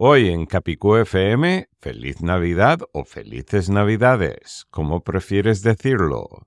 Hoy en Capicú FM, feliz Navidad o felices Navidades, ¿cómo prefieres decirlo?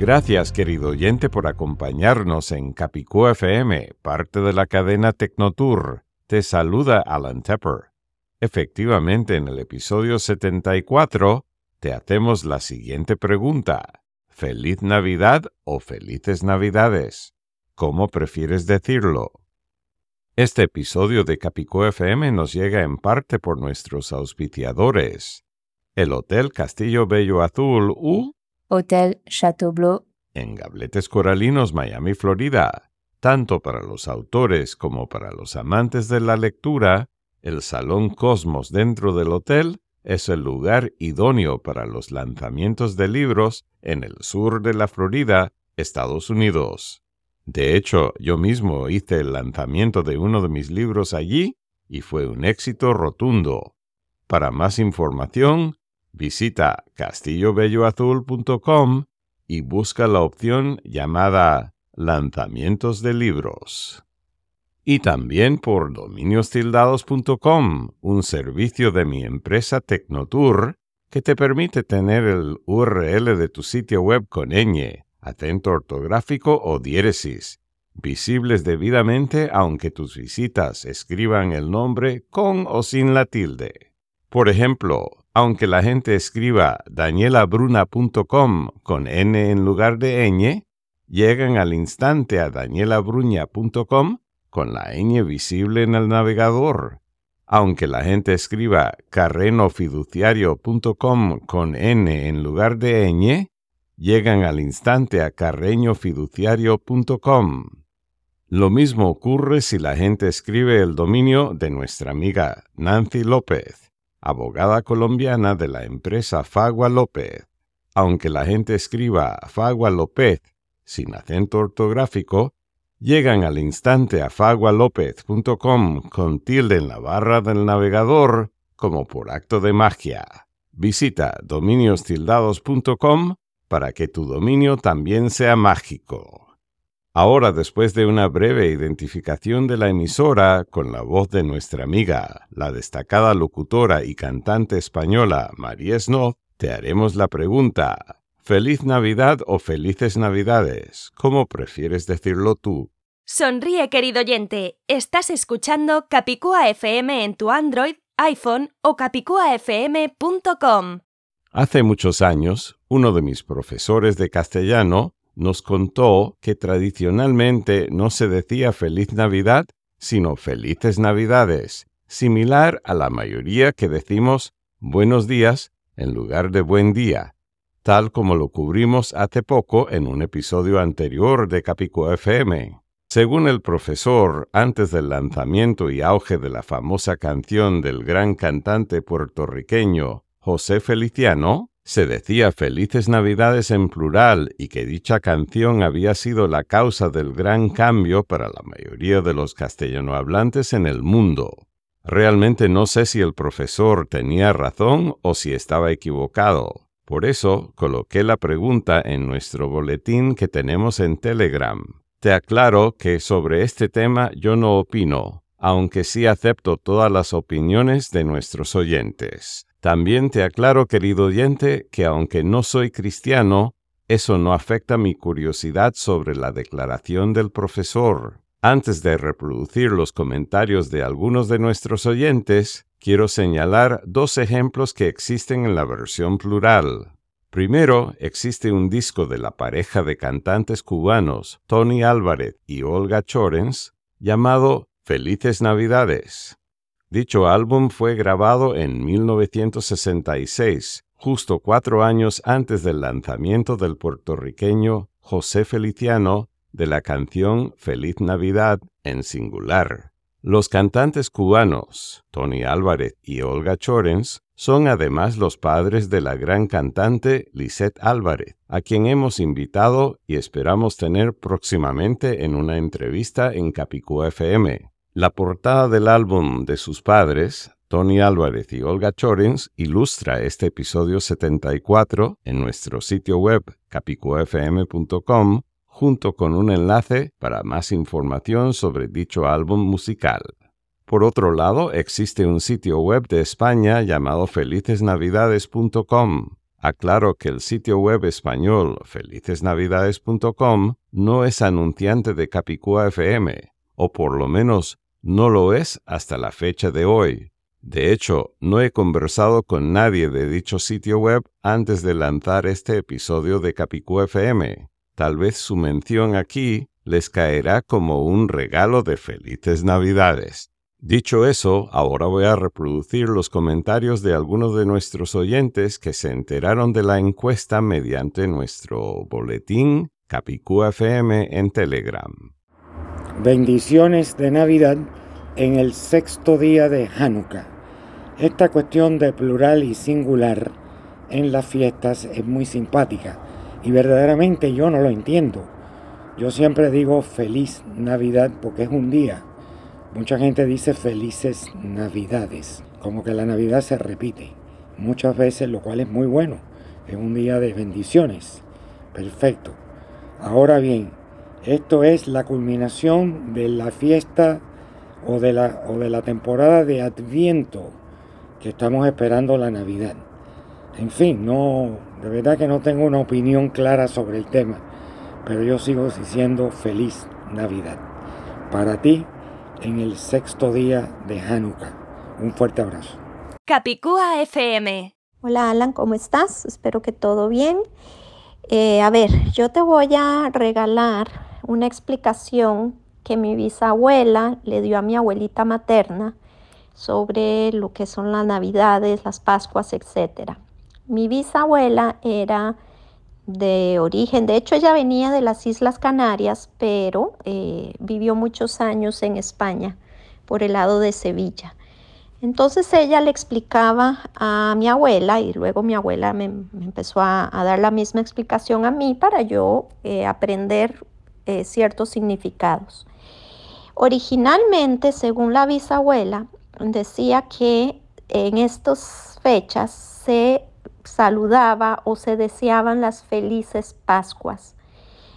Gracias, querido oyente, por acompañarnos en Capicú FM, parte de la cadena Tecnotour. Te saluda Alan Tepper. Efectivamente, en el episodio 74 te hacemos la siguiente pregunta. ¿Feliz Navidad o felices Navidades? ¿Cómo prefieres decirlo? Este episodio de Capicú FM nos llega en parte por nuestros auspiciadores. El Hotel Castillo Bello Azul U Hôtel Chateaubleu, en Gabletes Coralinos, Miami, Florida. Tanto para los autores como para los amantes de la lectura, el Salón Cosmos dentro del hotel es el lugar idóneo para los lanzamientos de libros en el sur de la Florida, Estados Unidos. De hecho, yo mismo hice el lanzamiento de uno de mis libros allí y fue un éxito rotundo. Para más información, visita castillobelloazul.com y busca la opción llamada Lanzamientos de libros. Y también por dominiostildados.com, un servicio de mi empresa Tecnotour que te permite tener el URL de tu sitio web con ñ, acento ortográfico o diéresis, visibles debidamente aunque tus visitas escriban el nombre con o sin la tilde. Por ejemplo, aunque la gente escriba danielabruna.com con n en lugar de ñ, llegan al instante a danielabruña.com con la ñ visible en el navegador. Aunque la gente escriba carrenofiduciario.com con n en lugar de ñ, llegan al instante a carreñofiduciario.com. Lo mismo ocurre si la gente escribe el dominio de nuestra amiga Nancy López abogada colombiana de la empresa Fagua López. Aunque la gente escriba Fagua López sin acento ortográfico, llegan al instante a fagualopez.com con tilde en la barra del navegador como por acto de magia. Visita dominiostildados.com para que tu dominio también sea mágico. Ahora, después de una breve identificación de la emisora con la voz de nuestra amiga, la destacada locutora y cantante española María Snow, te haremos la pregunta, ¿Feliz Navidad o Felices Navidades? ¿Cómo prefieres decirlo tú? Sonríe, querido oyente. Estás escuchando Capicúa FM en tu Android, iPhone o capicuafm.com. Hace muchos años, uno de mis profesores de castellano nos contó que tradicionalmente no se decía feliz Navidad, sino felices Navidades, similar a la mayoría que decimos buenos días en lugar de buen día, tal como lo cubrimos hace poco en un episodio anterior de Capico FM. Según el profesor, antes del lanzamiento y auge de la famosa canción del gran cantante puertorriqueño José Feliciano, se decía Felices Navidades en plural y que dicha canción había sido la causa del gran cambio para la mayoría de los castellanohablantes en el mundo. Realmente no sé si el profesor tenía razón o si estaba equivocado. Por eso coloqué la pregunta en nuestro boletín que tenemos en Telegram. Te aclaro que sobre este tema yo no opino, aunque sí acepto todas las opiniones de nuestros oyentes. También te aclaro, querido oyente, que aunque no soy cristiano, eso no afecta mi curiosidad sobre la declaración del profesor. Antes de reproducir los comentarios de algunos de nuestros oyentes, quiero señalar dos ejemplos que existen en la versión plural. Primero, existe un disco de la pareja de cantantes cubanos Tony Álvarez y Olga Chorens llamado Felices Navidades. Dicho álbum fue grabado en 1966, justo cuatro años antes del lanzamiento del puertorriqueño José Feliciano de la canción Feliz Navidad en singular. Los cantantes cubanos, Tony Álvarez y Olga Chorens, son además los padres de la gran cantante Lisette Álvarez, a quien hemos invitado y esperamos tener próximamente en una entrevista en Capicúa FM. La portada del álbum de sus padres, Tony Álvarez y Olga Chorens, ilustra este episodio 74 en nuestro sitio web capicuafm.com junto con un enlace para más información sobre dicho álbum musical. Por otro lado, existe un sitio web de España llamado felicesnavidades.com. Aclaro que el sitio web español felicesnavidades.com no es anunciante de Capicúa FM, o por lo menos no lo es hasta la fecha de hoy. De hecho, no he conversado con nadie de dicho sitio web antes de lanzar este episodio de Capicúa FM. Tal vez su mención aquí les caerá como un regalo de felices Navidades. Dicho eso, ahora voy a reproducir los comentarios de algunos de nuestros oyentes que se enteraron de la encuesta mediante nuestro boletín Capicú FM en Telegram. Bendiciones de Navidad en el sexto día de Hanukkah. Esta cuestión de plural y singular en las fiestas es muy simpática y verdaderamente yo no lo entiendo. Yo siempre digo feliz Navidad porque es un día Mucha gente dice felices navidades, como que la Navidad se repite muchas veces, lo cual es muy bueno. Es un día de bendiciones. Perfecto. Ahora bien, esto es la culminación de la fiesta o de la, o de la temporada de Adviento que estamos esperando la Navidad. En fin, no, de verdad que no tengo una opinión clara sobre el tema, pero yo sigo diciendo feliz Navidad. Para ti, en el sexto día de Hanukkah. Un fuerte abrazo. Capicúa FM. Hola Alan, ¿cómo estás? Espero que todo bien. Eh, a ver, yo te voy a regalar una explicación que mi bisabuela le dio a mi abuelita materna sobre lo que son las navidades, las pascuas, etc. Mi bisabuela era de origen. De hecho, ella venía de las Islas Canarias, pero eh, vivió muchos años en España, por el lado de Sevilla. Entonces ella le explicaba a mi abuela y luego mi abuela me, empezó a, dar la misma explicación a mí para yo eh, aprender eh, ciertos significados. Originalmente, según la bisabuela, decía que en estas fechas se saludaba o se deseaban las felices Pascuas.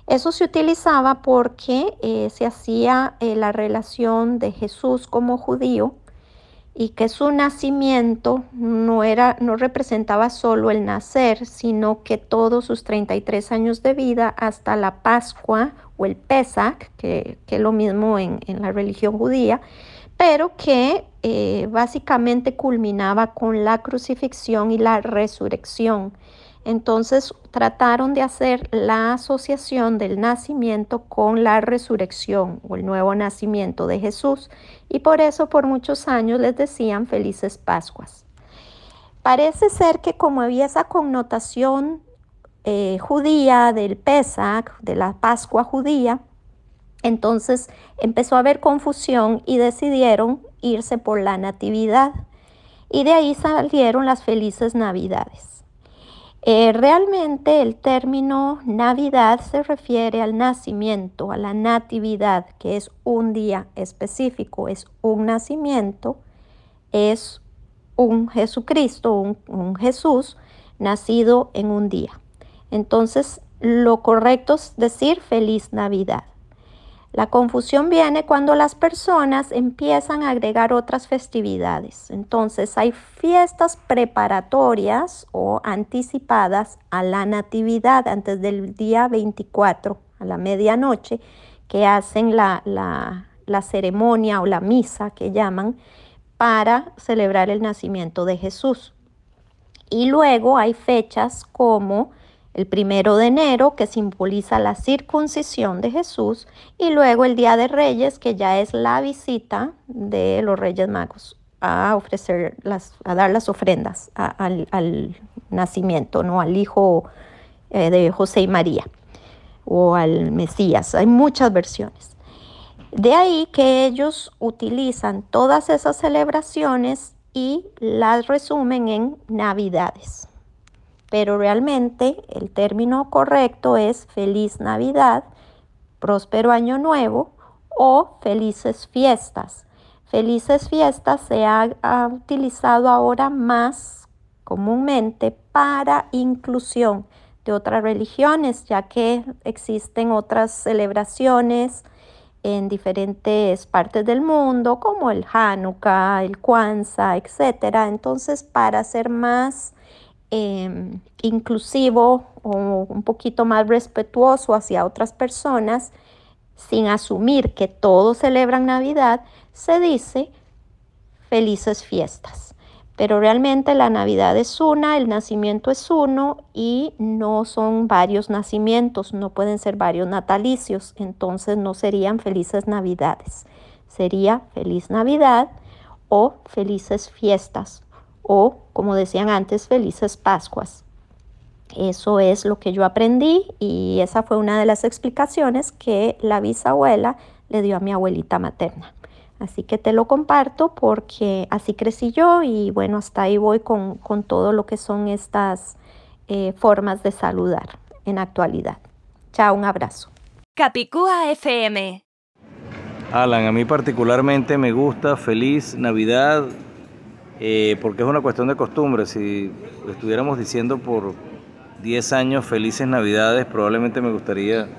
Eso se utilizaba porque eh, se hacía eh, la relación de Jesús como judío y que su nacimiento no, era, no representaba solo el nacer, sino que todos sus 33 años de vida hasta la Pascua o el Pesach, que, es lo mismo en, en la religión judía, pero que eh, básicamente culminaba con la crucifixión y la resurrección. Entonces trataron de hacer la asociación del nacimiento con la resurrección o el nuevo nacimiento de Jesús y por eso por muchos años les decían felices Pascuas. Parece ser que como había esa connotación eh, judía del Pesach, de la Pascua judía, entonces empezó a haber confusión y decidieron irse por la natividad. Y de ahí salieron las felices navidades. Eh, realmente el término Navidad se refiere al nacimiento, a la natividad, que es un día específico, es un nacimiento, es un Jesucristo, un Jesús nacido en un día. Entonces, lo correcto es decir feliz Navidad. La confusión viene cuando las personas empiezan a agregar otras festividades. Entonces hay fiestas preparatorias o anticipadas a la natividad antes del día 24 a la medianoche que hacen la, la ceremonia o la misa que llaman para celebrar el nacimiento de Jesús. Y luego hay fechas como el primero de enero, que simboliza la circuncisión de Jesús, y luego el Día de Reyes, que ya es la visita de los Reyes Magos a ofrecer las, a dar las ofrendas al, nacimiento, ¿no? Al hijo eh, de José y María o al Mesías. Hay muchas versiones. De ahí que ellos utilizan todas esas celebraciones y las resumen en navidades. Pero realmente el término correcto es feliz Navidad, próspero año nuevo o felices fiestas. Felices fiestas se ha, utilizado ahora más comúnmente para inclusión de otras religiones, ya que existen otras celebraciones en diferentes partes del mundo, como el Hanukkah, el Kwanzaa, etc. Entonces, para ser más em, inclusivo o un poquito más respetuoso hacia otras personas, sin asumir que todos celebran Navidad, se dice felices fiestas. Pero realmente la Navidad es una, el nacimiento es uno y no son varios nacimientos, no pueden ser varios natalicios, entonces no serían felices Navidades. Sería feliz Navidad o felices fiestas o, como decían antes, felices Pascuas. Eso es lo que yo aprendí y esa fue una de las explicaciones que la bisabuela le dio a mi abuelita materna. Así que te lo comparto porque así crecí yo y bueno, hasta ahí voy con, todo lo que son estas eh, formas de saludar en actualidad. Chao, un abrazo. Capicúa FM. Alan, a mí particularmente me gusta Feliz Navidad eh, porque es una cuestión de costumbre. Si estuviéramos diciendo por 10 años Felices Navidades, probablemente me gustaría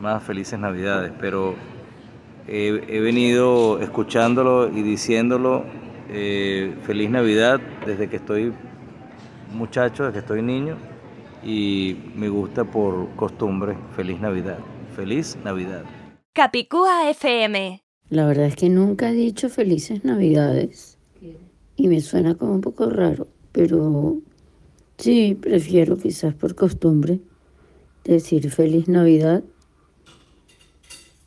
más Felices Navidades, pero he, venido escuchándolo y diciéndolo eh, feliz Navidad desde que estoy muchacho, desde que estoy niño y me gusta por costumbre feliz Navidad. Feliz Navidad. Capicúa FM. La verdad es que nunca he dicho felices Navidades y me suena como un poco raro, pero sí, prefiero quizás por costumbre decir feliz Navidad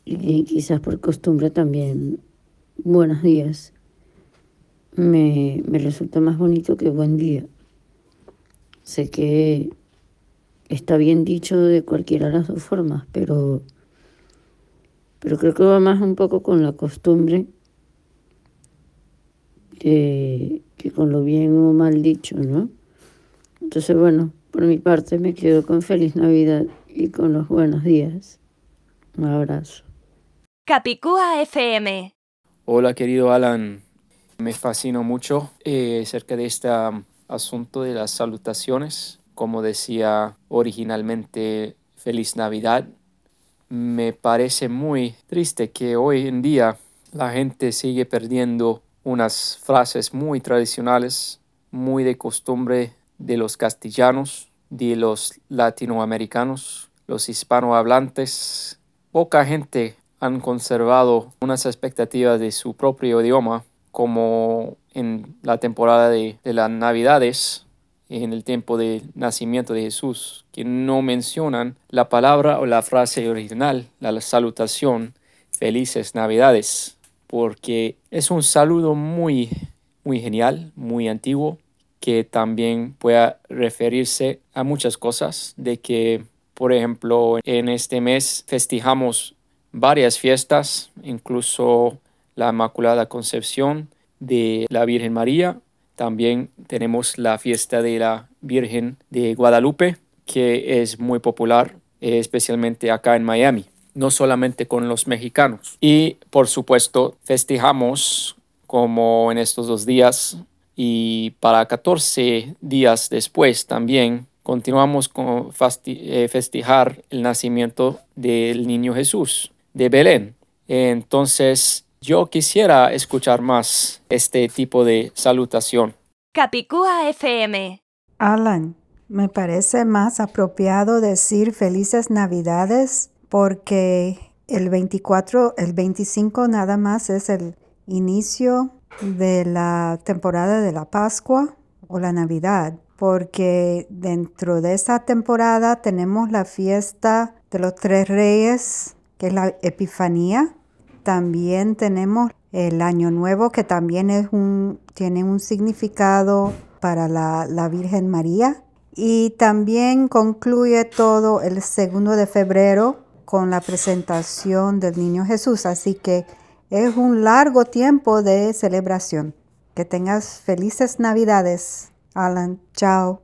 y quizás por costumbre también buenos días me, me resulta más bonito que buen día. Sé que está bien dicho de cualquiera de las dos formas, pero, pero creo que va más un poco con la costumbre que, que con lo bien o mal dicho, ¿no? Entonces, bueno, por mi parte me quedo con feliz Navidad y con los buenos días. Un abrazo. Capicúa FM. Hola querido Alan, me fascino mucho eh, acerca de este asunto de las salutaciones. Como decía originalmente, feliz Navidad. Me parece muy triste que hoy en día la gente sigue perdiendo unas frases muy tradicionales, muy de costumbre de los castellanos, de los latinoamericanos, los hispanohablantes. Poca gente han conservado unas expectativas de su propio idioma, como en la temporada de, las Navidades, en el tiempo del nacimiento de Jesús, que no mencionan la palabra o la frase original, la salutación, felices Navidades, porque es un saludo muy, muy genial, muy antiguo, que también puede referirse a muchas cosas, de que, por ejemplo, en este mes festejamos varias fiestas, incluso la Inmaculada Concepción de la Virgen María. También tenemos la fiesta de la Virgen de Guadalupe, que es muy popular, especialmente acá en Miami, no solamente con los mexicanos. Y por supuesto, festejamos como en estos dos días y para 14 días después también continuamos con eh, festejar el nacimiento del niño Jesús de Belén. Entonces, yo quisiera escuchar más este tipo de salutación. Capicúa FM. Alan, me parece más apropiado decir felices navidades porque el 24, el 25 nada más es el inicio de la temporada de la Pascua o la Navidad porque dentro de esa temporada tenemos la fiesta de los tres reyes, que es la Epifanía. También tenemos el Año Nuevo, que también es un, tiene un significado para la, la Virgen María. Y también concluye todo el segundo de febrero con la presentación del Niño Jesús. Así que es un largo tiempo de celebración. Que tengas felices Navidades. Alan, chao.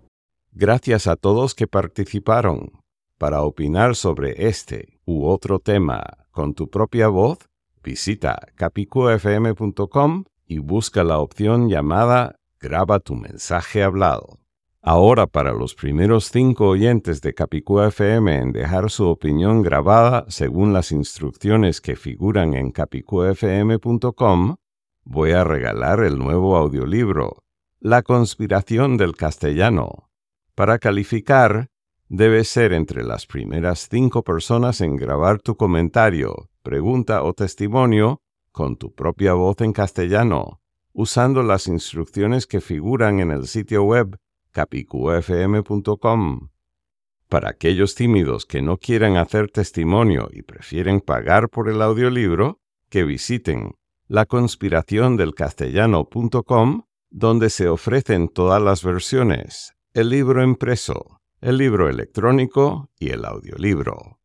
Gracias a todos que participaron. Para opinar sobre este u otro tema con tu propia voz, visita capicuafm.com y busca la opción llamada Graba tu mensaje hablado. Ahora para los primeros cinco oyentes de Capicúa FM en dejar su opinión grabada según las instrucciones que figuran en capicuafm.com, voy a regalar el nuevo audiolibro la conspiración del castellano. Para calificar, debes ser entre las primeras cinco personas en grabar tu comentario, pregunta o testimonio con tu propia voz en castellano, usando las instrucciones que figuran en el sitio web capicufm.com. Para aquellos tímidos que no quieran hacer testimonio y prefieren pagar por el audiolibro, que visiten laconspiraciondelcastellano.com donde se ofrecen todas las versiones, el libro impreso, el libro electrónico y el audiolibro.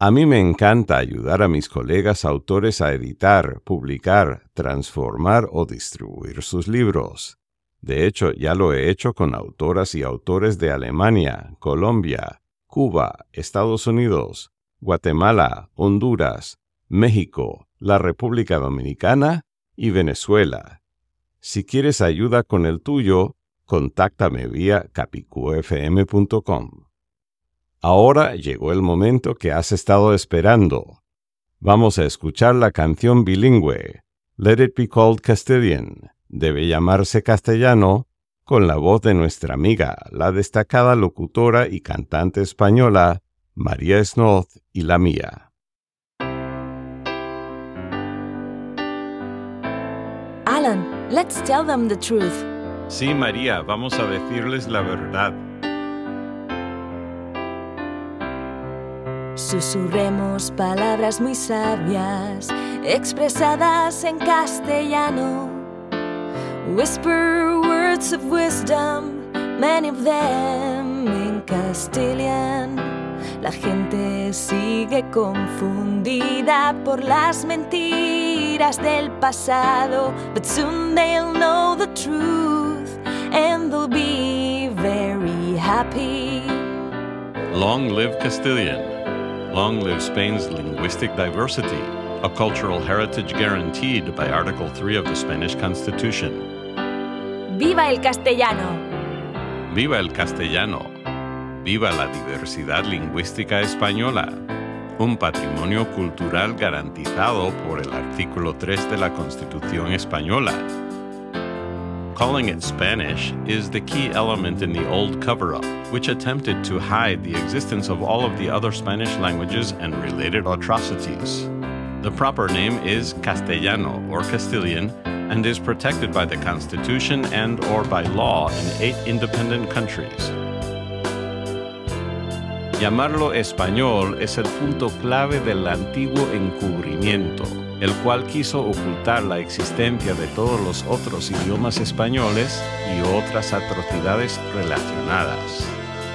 A mí me encanta ayudar a mis colegas autores a editar, publicar, transformar o distribuir sus libros. De hecho, ya lo he hecho con autoras y autores de Alemania, Colombia, Cuba, Estados Unidos, Guatemala, Honduras, México, la República Dominicana y Venezuela. Si quieres ayuda con el tuyo, contáctame vía capicufm.com. Ahora llegó el momento que has estado esperando. Vamos a escuchar la canción bilingüe, Let It Be Called Castilian, debe llamarse castellano, con la voz de nuestra amiga, la destacada locutora y cantante española, María Snoth y la mía. Alan, Let's tell them the truth. Sí, María, vamos a decirles la verdad. Susurremos palabras muy sabias, expresadas en castellano. Whisper words of wisdom, many of them in Castilian. La gente sigue confundida por las mentiras del pasado, but soon they'll know the truth and they'll be very happy. Long live Castilian. Long live Spain's linguistic diversity, a cultural heritage guaranteed by Article 3 of the Spanish Constitution. ¡Viva el castellano! ¡Viva el castellano! Viva la diversidad lingüística española, un patrimonio cultural garantizado por el artículo 3 de la Constitución española. Calling it Spanish is the key element in the old cover up, which attempted to hide the existence of all of the other Spanish languages and related atrocities. The proper name is Castellano or Castilian and is protected by the Constitution and or by law in eight independent countries. Llamarlo español es el punto clave del antiguo encubrimiento, el cual quiso ocultar la existencia de todos los otros idiomas españoles y otras atrocidades relacionadas.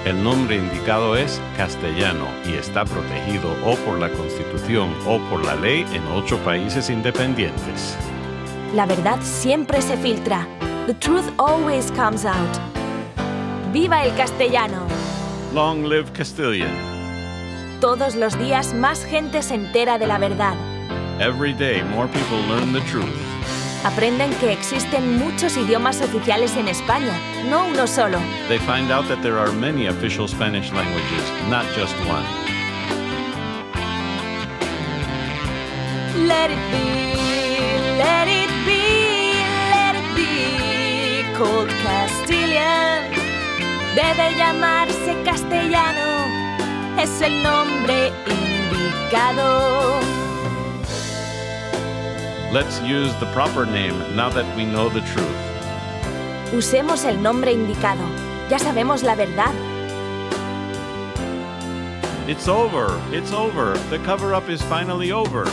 El nombre indicado es castellano y está protegido o por la Constitución o por la ley en ocho países independientes. La verdad siempre se filtra. The truth always comes out. ¡Viva el castellano! Long live Castilian. Todos los días más gente se entera de la verdad. Every day more people learn the truth. Aprenden que existen muchos idiomas oficiales en España, no uno solo. They find out that there are many official Spanish languages, not just one. Let it be, let it be, let it be called Castilian. Debe llamarse castellano, es el nombre indicado. Let's use the proper name now that we know the truth. Usemos el nombre indicado. Ya sabemos la verdad. It's over. It's over. The cover up is finally over.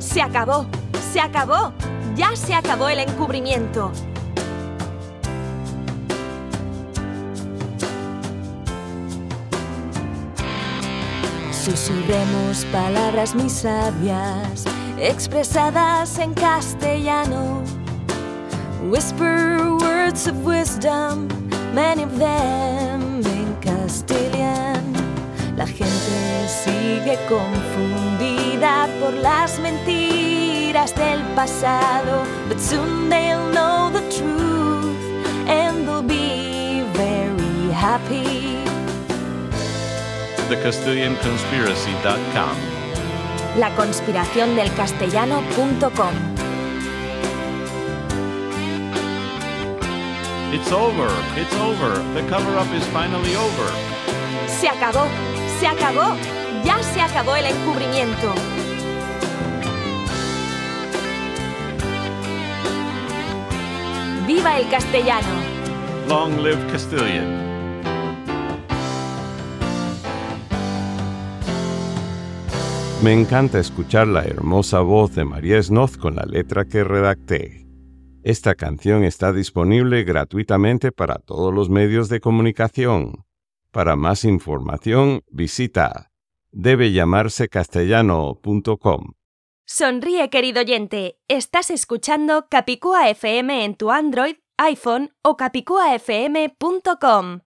Se acabó. Se acabó. Ya se acabó el encubrimiento. Susurremos palabras muy sabias, expresadas en castellano. Whisper words of wisdom, many of them. La gente sigue confundida por las mentiras del pasado, but soon they'll know the truth and they'll be very happy. TheCastilianConspiracy.com La conspiración del castellano.com It's over. It's over. The cover up is finally over. Se acabó. Se acabó. Ya se acabó el encubrimiento. ¡Viva el castellano! Long live Castilian. Me encanta escuchar la hermosa voz de María Snoz con la letra que redacté. Esta canción está disponible gratuitamente para todos los medios de comunicación. Para más información, visita debellamarsecastellano.com. Sonríe, querido oyente. Estás escuchando Capicúa FM en tu Android, iPhone o capicuafm.com.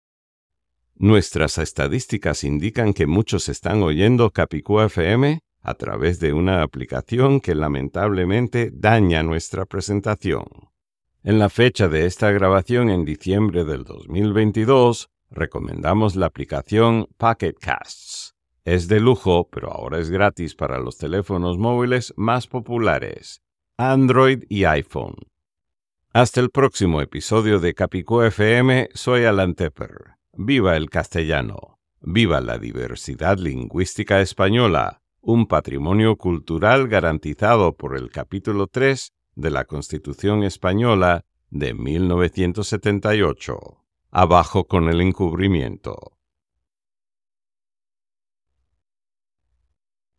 Nuestras estadísticas indican que muchos están oyendo Capicúa FM a través de una aplicación que lamentablemente daña nuestra presentación. En la fecha de esta grabación en diciembre del 2022, recomendamos la aplicación Pocket Casts. Es de lujo, pero ahora es gratis para los teléfonos móviles más populares, Android y iPhone. Hasta el próximo episodio de Capicúa FM, soy Alan Tepper. Viva el castellano. Viva la diversidad lingüística española, un patrimonio cultural garantizado por el capítulo 3 de la Constitución española de 1978. Abajo con el encubrimiento.